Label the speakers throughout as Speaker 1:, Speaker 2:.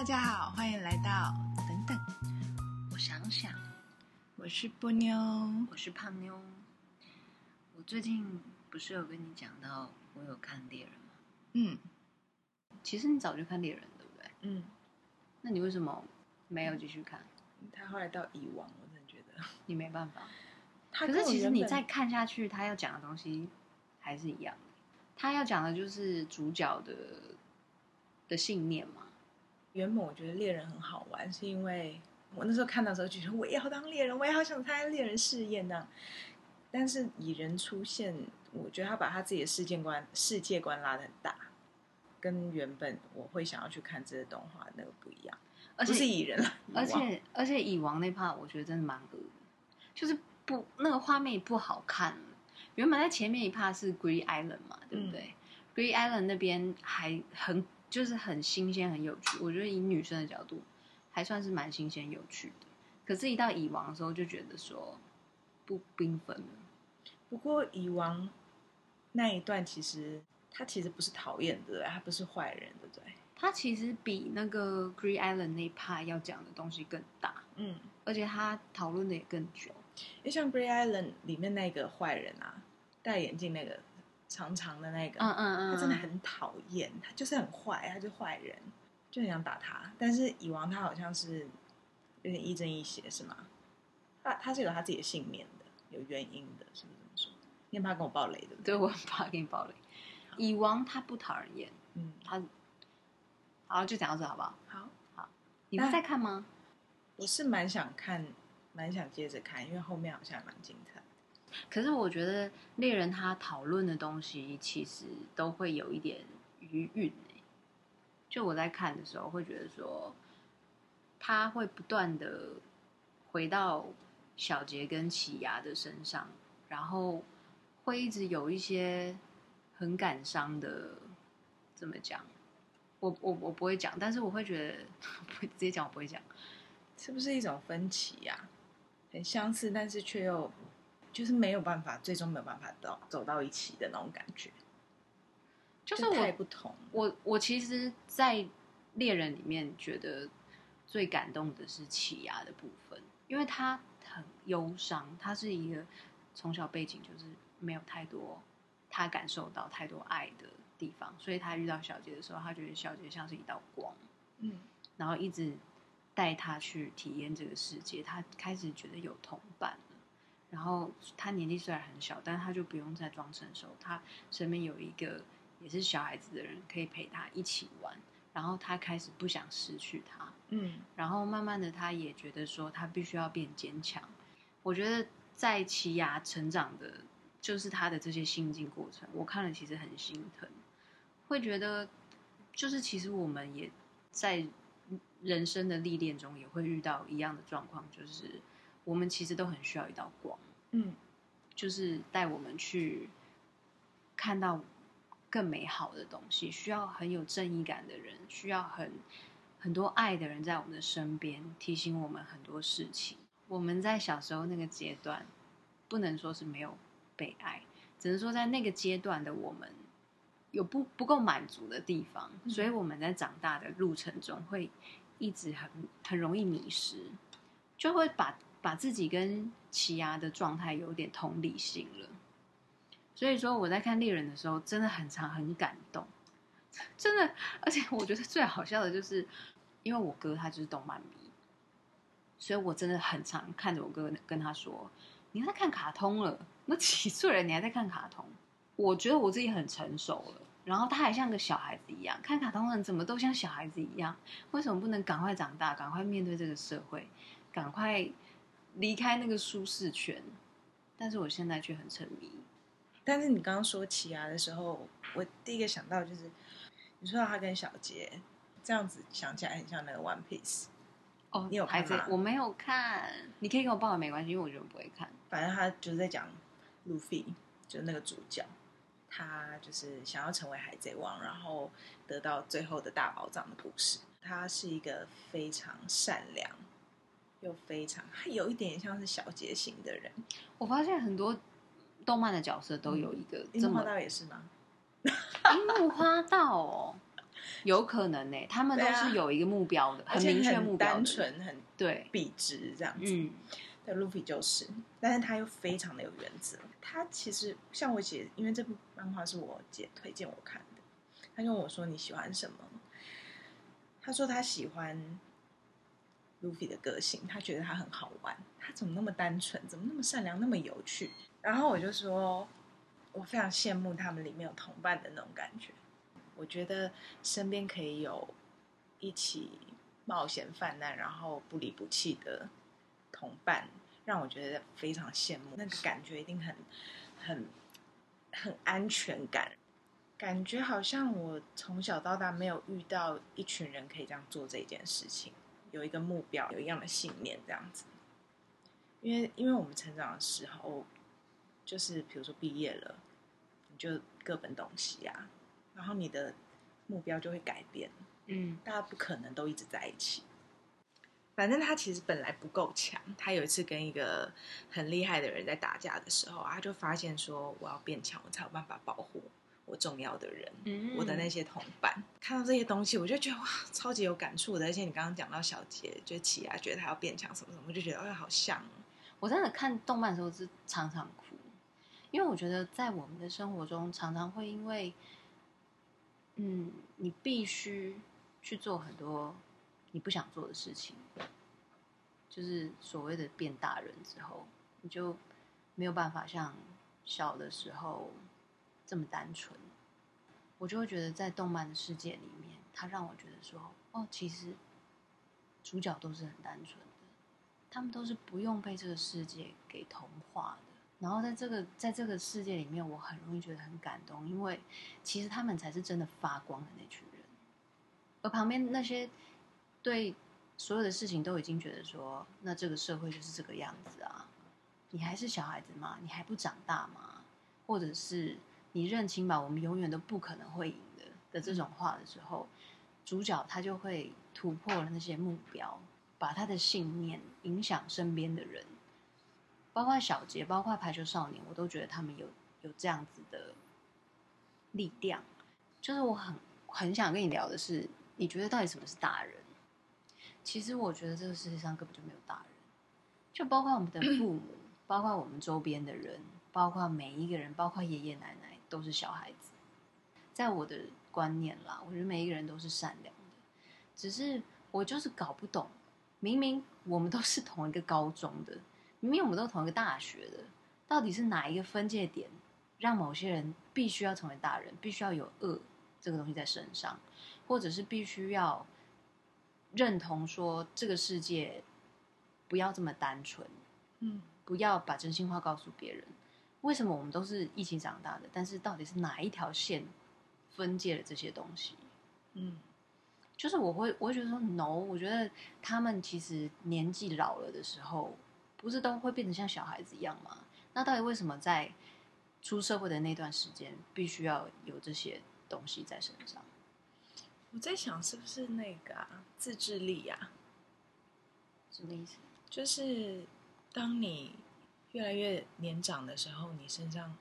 Speaker 1: 大家好，欢迎来到等等，
Speaker 2: 我想想，
Speaker 1: 我是波妞，
Speaker 2: 我是胖妞。我最近不是有跟你讲到我有看猎人吗？
Speaker 1: 嗯，
Speaker 2: 其实你早就看猎人，对不对？
Speaker 1: 嗯，
Speaker 2: 那你为什么没有继续看？
Speaker 1: 他后来到蚁王，我真的觉得
Speaker 2: 你没办法。
Speaker 1: 可
Speaker 2: 可是其实你再看下去，他要讲的东西还是一样的。他要讲的就是主角的的信念嘛。
Speaker 1: 原本我觉得猎人很好玩，是因为我那时候看到的时候就觉得我也要当猎人，我也好想参加猎人试验那样。但是蚁人出现，我觉得他把他自己的世界观世界观拉的很大，跟原本我会想要去看这个动画那个不一样。而且不是蚁人了，
Speaker 2: 而且而且蚁王那 part 我觉得真的蛮恶的，就是不那个画面也不好看。原本在前面一 part 是 Green Island 嘛，对不对？嗯、Green Island 那边还很。就是很新鲜、很有趣，我觉得以女生的角度，还算是蛮新鲜、有趣的。可是，一到蚁王的时候，就觉得说不缤纷了。
Speaker 1: 不过，蚁王那一段其实他其实不是讨厌的，他不是坏人，对不对？
Speaker 2: 他其实比那个 Green Island 那一 part 要讲的东西更大，嗯，而且他讨论的也更久。
Speaker 1: 因为像 Green Island 里面那个坏人啊，戴眼镜那个。长长的那个，嗯嗯嗯，他真的很讨厌，他就是很坏，他就是坏人，就很想打他。但是蚁王他好像是有点亦正亦邪，是吗？他他是有他自己的信念的，有原因的，是不是这么说？你很怕跟我爆雷的？
Speaker 2: 对，我很怕给你爆雷。蚁王他不讨人厌，嗯，他好，就讲到这好不好？
Speaker 1: 好，
Speaker 2: 好，你会再看吗？
Speaker 1: 我是蛮想看，蛮想接着看，因为后面好像还蛮精彩。
Speaker 2: 可是我觉得猎人他讨论的东西其实都会有一点余韵。就我在看的时候会觉得说，他会不断的回到小杰跟奇牙的身上，然后会一直有一些很感伤的，怎么讲？我我我不会讲，但是我会觉得不会直接讲，我不会讲，
Speaker 1: 是不是一种分歧呀？很相似，但是却又。就是没有办法，最终没有办法到走到一起的那种感觉，
Speaker 2: 就是我
Speaker 1: 太不同。
Speaker 2: 我我其实，在猎人里面觉得最感动的是奇犽的部分，因为他很忧伤，他是一个从小背景就是没有太多他感受到太多爱的地方，所以他遇到小杰的时候，他觉得小杰像是一道光，嗯，然后一直带他去体验这个世界，他开始觉得有同伴。然后他年纪虽然很小，但他就不用再装成熟。他身边有一个也是小孩子的人可以陪他一起玩。然后他开始不想失去他，嗯。然后慢慢的，他也觉得说他必须要变坚强。我觉得在奇牙成长的，就是他的这些心境过程，我看了其实很心疼，会觉得就是其实我们也在人生的历练中也会遇到一样的状况，就是。我们其实都很需要一道光，嗯，就是带我们去看到更美好的东西。需要很有正义感的人，需要很很多爱的人在我们的身边，提醒我们很多事情。我们在小时候那个阶段，不能说是没有被爱，只能说在那个阶段的我们有不不够满足的地方，嗯，所以我们在长大的路程中会一直很很容易迷失，就会把。把自己跟奇犽的状态有点同理心了，所以说我在看猎人的时候真的很常很感动，真的，而且我觉得最好笑的就是，因为我哥他就是动漫迷，所以我真的很常看着我哥跟他说：“你在看卡通了？那几岁了你还在看卡通？”我觉得我自己很成熟了，然后他还像个小孩子一样，看卡通人怎么都像小孩子一样？为什么不能赶快长大，赶快面对这个社会，赶快？离开那个舒适圈，但是我现在却很沉迷。
Speaker 1: 但是你刚刚说奇牙的时候，我第一个想到就是，你说到他跟小杰这样子，想起来很像那个 One Piece。
Speaker 2: 哦，你有看吗？我没有看，你可以跟我报，没关系，因为我觉得不会看。
Speaker 1: 反正他就是在讲路飞，就是那个主角，他就是想要成为海贼王，然后得到最后的大宝藏的故事。他是一个非常善良。又非常，还有一点像是小节型的人。
Speaker 2: 我发现很多动漫的角色都有一个这么。
Speaker 1: 樱木花道也是吗？
Speaker 2: 樱木花道哦，有可能呢、欸，他们都是有一个目标的，
Speaker 1: 啊、
Speaker 2: 很明确目
Speaker 1: 标纯很
Speaker 2: 对，
Speaker 1: 笔直这样子。
Speaker 2: 嗯，
Speaker 1: 对，路飞就是，但是他又非常的有原则。他其实像我姐，因为这部漫画是我姐推荐我看的，他就问我说你喜欢什么？他说他喜欢路飞的个性，他觉得他很好玩，他怎么那么单纯，怎么那么善良，那么有趣？然后我就说，我非常羡慕他们里面有同伴的那种感觉。我觉得身边可以有一起冒险犯难，然后不离不弃的同伴，让我觉得非常羡慕。那个感觉一定很、很、很安全感。感觉好像我从小到大没有遇到一群人可以这样做这件事情，有一个目标，有一样的信念，这样子。因为，因为我们成长的时候，就是比如说毕业了，你就各奔东西啊，然后你的目标就会改变。
Speaker 2: 嗯，
Speaker 1: 大家不可能都一直在一起。反正他其实本来不够强，他有一次跟一个很厉害的人在打架的时候，他就发现说：“我要变强，我才有办法保护。”我重要的人，嗯、我的那些同伴，看到这些东西，我就觉得哇，超级有感触的。而且你刚刚讲到小杰，就起来觉得他要变强什么什么，我就觉得哎，好像。
Speaker 2: 我真的看动漫的时候是常常哭，因为我觉得在我们的生活中，常常会因为，嗯，你必须去做很多你不想做的事情，就是所谓的变大人之后，你就没有办法像小的时候。这么单纯，我就会觉得在动漫的世界里面，他让我觉得说，哦，其实主角都是很单纯的，他们都是不用被这个世界给同化的。然后在这个在这个世界里面，我很容易觉得很感动，因为其实他们才是真的发光的那群人，而旁边那些对所有的事情都已经觉得说，那这个社会就是这个样子啊，你还是小孩子吗？你还不长大吗？或者是？你认清吧，我们永远都不可能会赢的的这种话的时候，主角他就会突破了那些目标，把他的信念影响身边的人，包括小杰，包括排球少年，我都觉得他们有有这样子的力量。就是我很很想跟你聊的是，你觉得到底什么是大人？其实我觉得这个世界上根本就没有大人，就包括我们的父母，包括我们周边的人，包括每一个人，包括爷爷奶奶。都是小孩子，在我的观念啦，我觉得每一个人都是善良的，只是我就是搞不懂，明明我们都是同一个高中的，明明我们都同一个大学的，到底是哪一个分界点，让某些人必须要成为大人，必须要有恶这个东西在身上，或者是必须要认同说这个世界不要这么单纯，嗯，不要把真心话告诉别人。为什么我们都是一起长大的？但是到底是哪一条线分界了这些东西？嗯，就是我会，我会觉得说，no，我觉得他们其实年纪老了的时候，不是都会变成像小孩子一样吗？那到底为什么在出社会的那段时间，必须要有这些东西在身上？
Speaker 1: 我在想，是不是那个啊，自制力啊？
Speaker 2: 什么意思？
Speaker 1: 就是当你。越来越年长的时候，你身上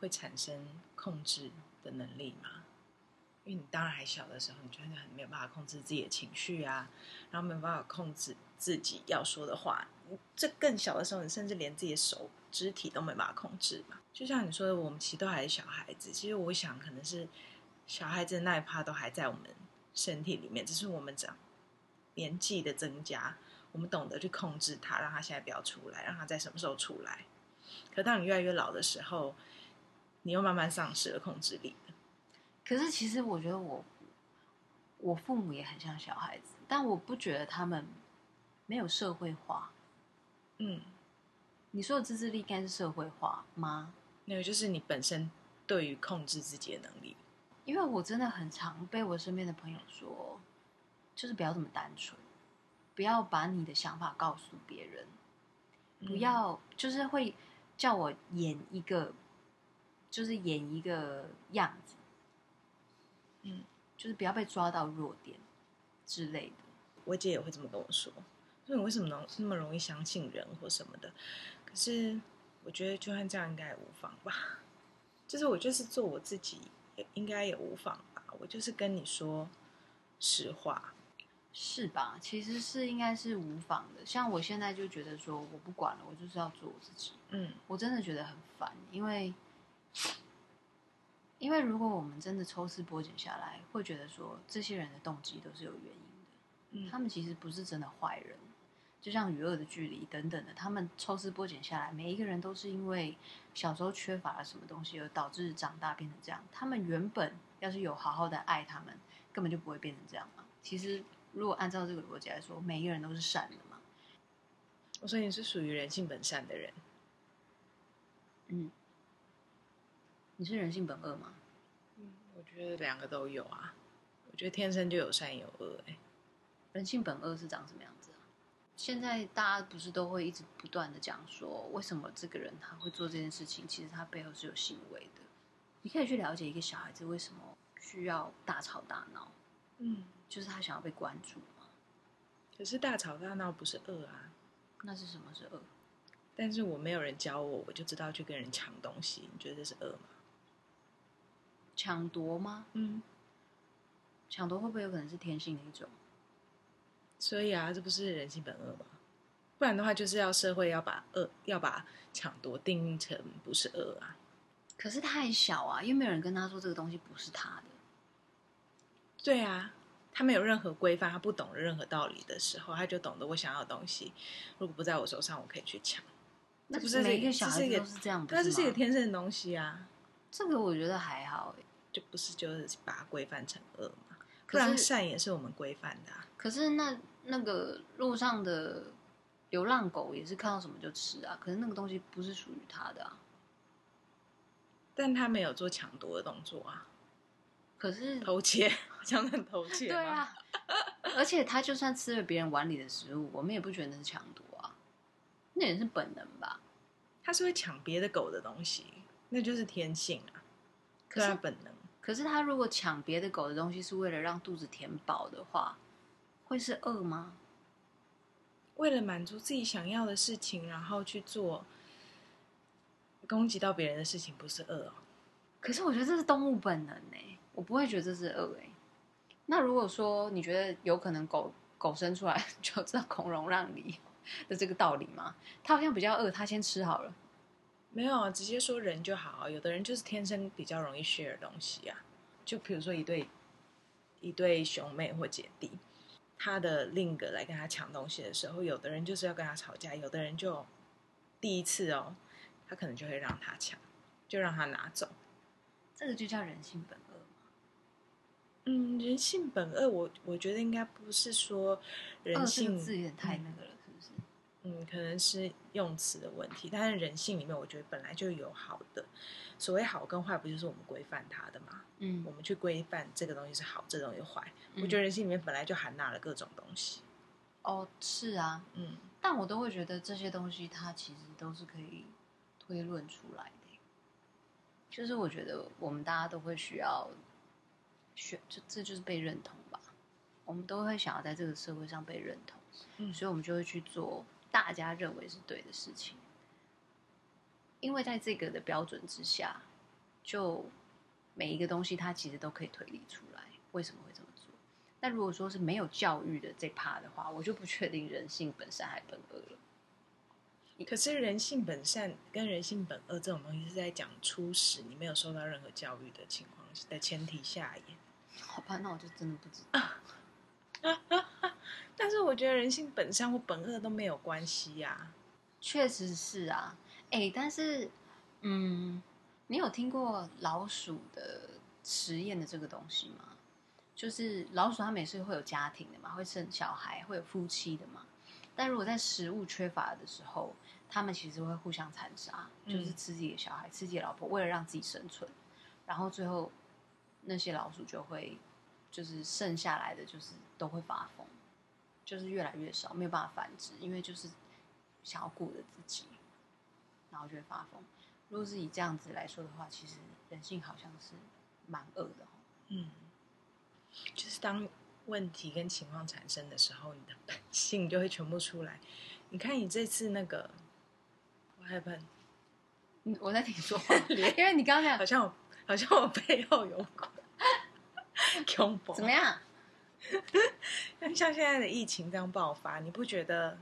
Speaker 1: 会产生控制的能力吗？因为你当然还小的时候，你真的很没有办法控制自己的情绪啊，然后没有办法控制自己要说的话。这更小的时候，你甚至连自己的手肢体都没办法控制嘛。就像你说的，我们其实都还是小孩子。其实我想，可能是小孩子的那一趴都还在我们身体里面，只是我们长年纪的增加。我们懂得去控制它，让它现在不要出来，让它在什么时候出来。可当你越来越老的时候，你又慢慢丧失了控制力。
Speaker 2: 可是其实我觉得我，我父母也很像小孩子，但我不觉得他们没有社会化。嗯，你说的自制力该是社会化吗？
Speaker 1: 那个就是你本身对于控制自己的能力。
Speaker 2: 因为我真的很常被我身边的朋友说，就是不要这么单纯。不要把你的想法告诉别人，不要就是会叫我演一个，就是演一个样子，嗯，就是不要被抓到弱点之类的。
Speaker 1: 我姐也会这么跟我说，说你为什么能那么容易相信人或什么的？可是我觉得就算这样应该也无妨吧。就是我就是做我自己，也应该也无妨吧。我就是跟你说，实话，
Speaker 2: 是吧？其实是应该是无妨的。像我现在就觉得说，我不管了，我就是要做我自己。
Speaker 1: 嗯，
Speaker 2: 我真的觉得很烦，因为因为如果我们真的抽丝剥茧下来，会觉得说这些人的动机都是有原因的。嗯，他们其实不是真的坏人。就像与恶的距离等等的，他们抽丝剥茧下来，每一个人都是因为小时候缺乏了什么东西，而导致长大变成这样。他们原本要是有好好的爱他们，根本就不会变成这样嘛。其实，如果按照这个逻辑来说，每一个人都是善的嘛。
Speaker 1: 我说你是属于人性本善的人，
Speaker 2: 嗯，你是人性本恶吗？
Speaker 1: 嗯，我觉得两个都有啊。我觉得天生就有善有恶，哎，
Speaker 2: 人性本恶是长什么样子？现在大家不是都会一直不断的讲说，为什么这个人他会做这件事情？其实他背后是有行为的。你可以去了解一个小孩子为什么需要大吵大闹，
Speaker 1: 嗯，
Speaker 2: 就是他想要被关注嘛。
Speaker 1: 可是大吵大闹不是恶啊，
Speaker 2: 那是什么是恶？
Speaker 1: 但是我没有人教我，我就知道去跟人抢东西。你觉得这是恶吗？
Speaker 2: 抢夺吗？
Speaker 1: 嗯，
Speaker 2: 抢夺会不会有可能是天性的一种？
Speaker 1: 所以啊，这不是人性本恶吗？不然的话，就是要社会要把恶要把抢夺定义成不是恶啊。
Speaker 2: 可是太小啊，又没有人跟他说这个东西不是他的。
Speaker 1: 对啊，他没有任何规范，他不懂任何道理的时候，他就懂得我想要的东西，如果不在我手上，我可以去抢。
Speaker 2: 那不是每一个小孩子都是这样，
Speaker 1: 那这是一个天生的东西啊。
Speaker 2: 这个我觉得还好，
Speaker 1: 就不是就是把它规范成恶嘛？不然善也是我们规范的啊。
Speaker 2: 可是那。那个路上的流浪狗也是看到什么就吃啊，可是那个东西不是属于它的啊。
Speaker 1: 但他没有做抢夺的动作啊。
Speaker 2: 可是
Speaker 1: 偷窃，讲很偷窃。
Speaker 2: 对啊，而且他就算吃了别人碗里的食物，我们也不觉得那是抢夺啊，那也是本能吧？
Speaker 1: 他是会抢别的狗的东西，那就是天性啊，可是本能。
Speaker 2: 可是他如果抢别的狗的东西是为了让肚子填饱的话。会是恶吗？
Speaker 1: 为了满足自己想要的事情，然后去做攻击到别人的事情，不是恶哦。
Speaker 2: 可是我觉得这是动物本能呢，我不会觉得这是恶哎。那如果说你觉得有可能狗狗生出来 就知道孔融让梨的这个道理吗？它好像比较饿，它先吃好了。
Speaker 1: 没有啊，直接说人就好。有的人就是天生比较容易 share 东西啊，就比如说一对一对兄妹或姐弟。他的另一个来跟他抢东西的时候，有的人就是要跟他吵架，有的人就第一次哦，他可能就会让他抢，就让他拿走。
Speaker 2: 这个就叫人性本？
Speaker 1: 嗯，人性本恶，我我觉得应该不是说人性
Speaker 2: 字有点太那个了，是不是？
Speaker 1: 嗯，可能是用词的问题，但是人性里面，我觉得本来就有好的。所谓好跟坏，不就是我们规范它的吗？
Speaker 2: 嗯，
Speaker 1: 我们去规范这个东西是好，这个东西坏。我觉得人性里面本来就含纳了各种东西。
Speaker 2: 哦，是啊，
Speaker 1: 嗯，
Speaker 2: 但我都会觉得这些东西它其实都是可以推论出来的。就是我觉得我们大家都会需要学，这这就是被认同吧。我们都会想要在这个社会上被认同，嗯，所以我们就会去做大家认为是对的事情。因为在这个的标准之下，就每一个东西它其实都可以推理出来为什么会这么做。那如果说是没有教育的这趴的话，我就不确定人性本善还本恶了。
Speaker 1: 可是人性本善跟人性本恶这种东西是在讲初始你没有受到任何教育的情况的前提下耶。
Speaker 2: 好吧，那我就真的不知道。
Speaker 1: 但是我觉得人性本善或本恶都没有关系呀、啊。
Speaker 2: 确实是啊。哎，但是，嗯，你有听过老鼠的实验的这个东西吗？就是老鼠它们也是会有家庭的嘛，会生小孩，会有夫妻的嘛。但如果在食物缺乏的时候，它们其实会互相残杀，就是吃自己的小孩，嗯、吃自己的老婆，为了让自己生存。然后最后那些老鼠就会，就是剩下来的就是都会发疯，就是越来越少，没有办法繁殖，因为就是想要顾着自己。然后就会发疯。如果是以这样子来说的话，其实人性好像是蛮恶的。
Speaker 1: 嗯，就是当问题跟情况产生的时候，你的本性就会全部出来。你看你这次那个，我害怕，
Speaker 2: 我在听说话，因为你刚才
Speaker 1: 好像我好像我背后有鬼，恐怖。
Speaker 2: 怎么样？
Speaker 1: 像现在的疫情这样爆发，你不觉得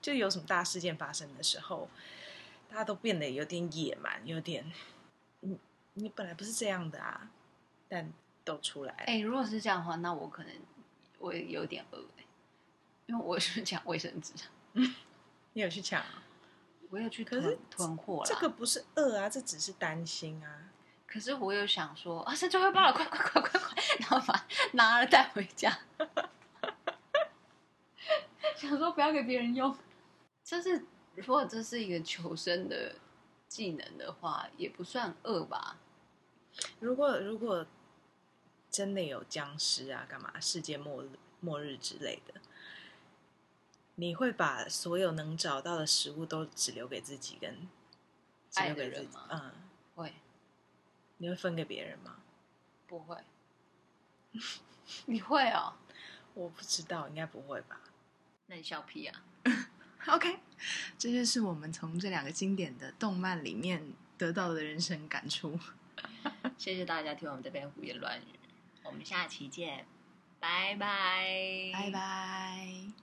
Speaker 1: 就有什么大事件发生的时候，大家都变得有点野蛮，有点你你本来不是这样的啊，但都出来。
Speaker 2: 哎、欸，如果是这样的话，那我可能我有点饿、欸，因为我是抢卫生纸。
Speaker 1: 你有去抢？
Speaker 2: 我有去囤囤货了。
Speaker 1: 这个不是饿啊，这只是担心啊。
Speaker 2: 可是我又想说啊，生日快到了，快快快快快，然后把拿了带回家。想说不要给别人用，这是如果这是一个求生的技能的话，也不算恶吧。
Speaker 1: 如果如果真的有僵尸啊，干嘛世界末日末日之类的，你会把所有能找到的食物都只留给自己跟只留给自己
Speaker 2: 爱的人吗？嗯，会。
Speaker 1: 你会分给别人吗？
Speaker 2: 不会。你会哦？
Speaker 1: 我不知道，应该不会吧。
Speaker 2: 那你笑屁啊！
Speaker 1: OK，这就是我们从这两个经典的动漫里面得到的人生感触。
Speaker 2: 谢谢大家听我们这边胡言乱语，我们下期见，拜拜，
Speaker 1: 拜拜。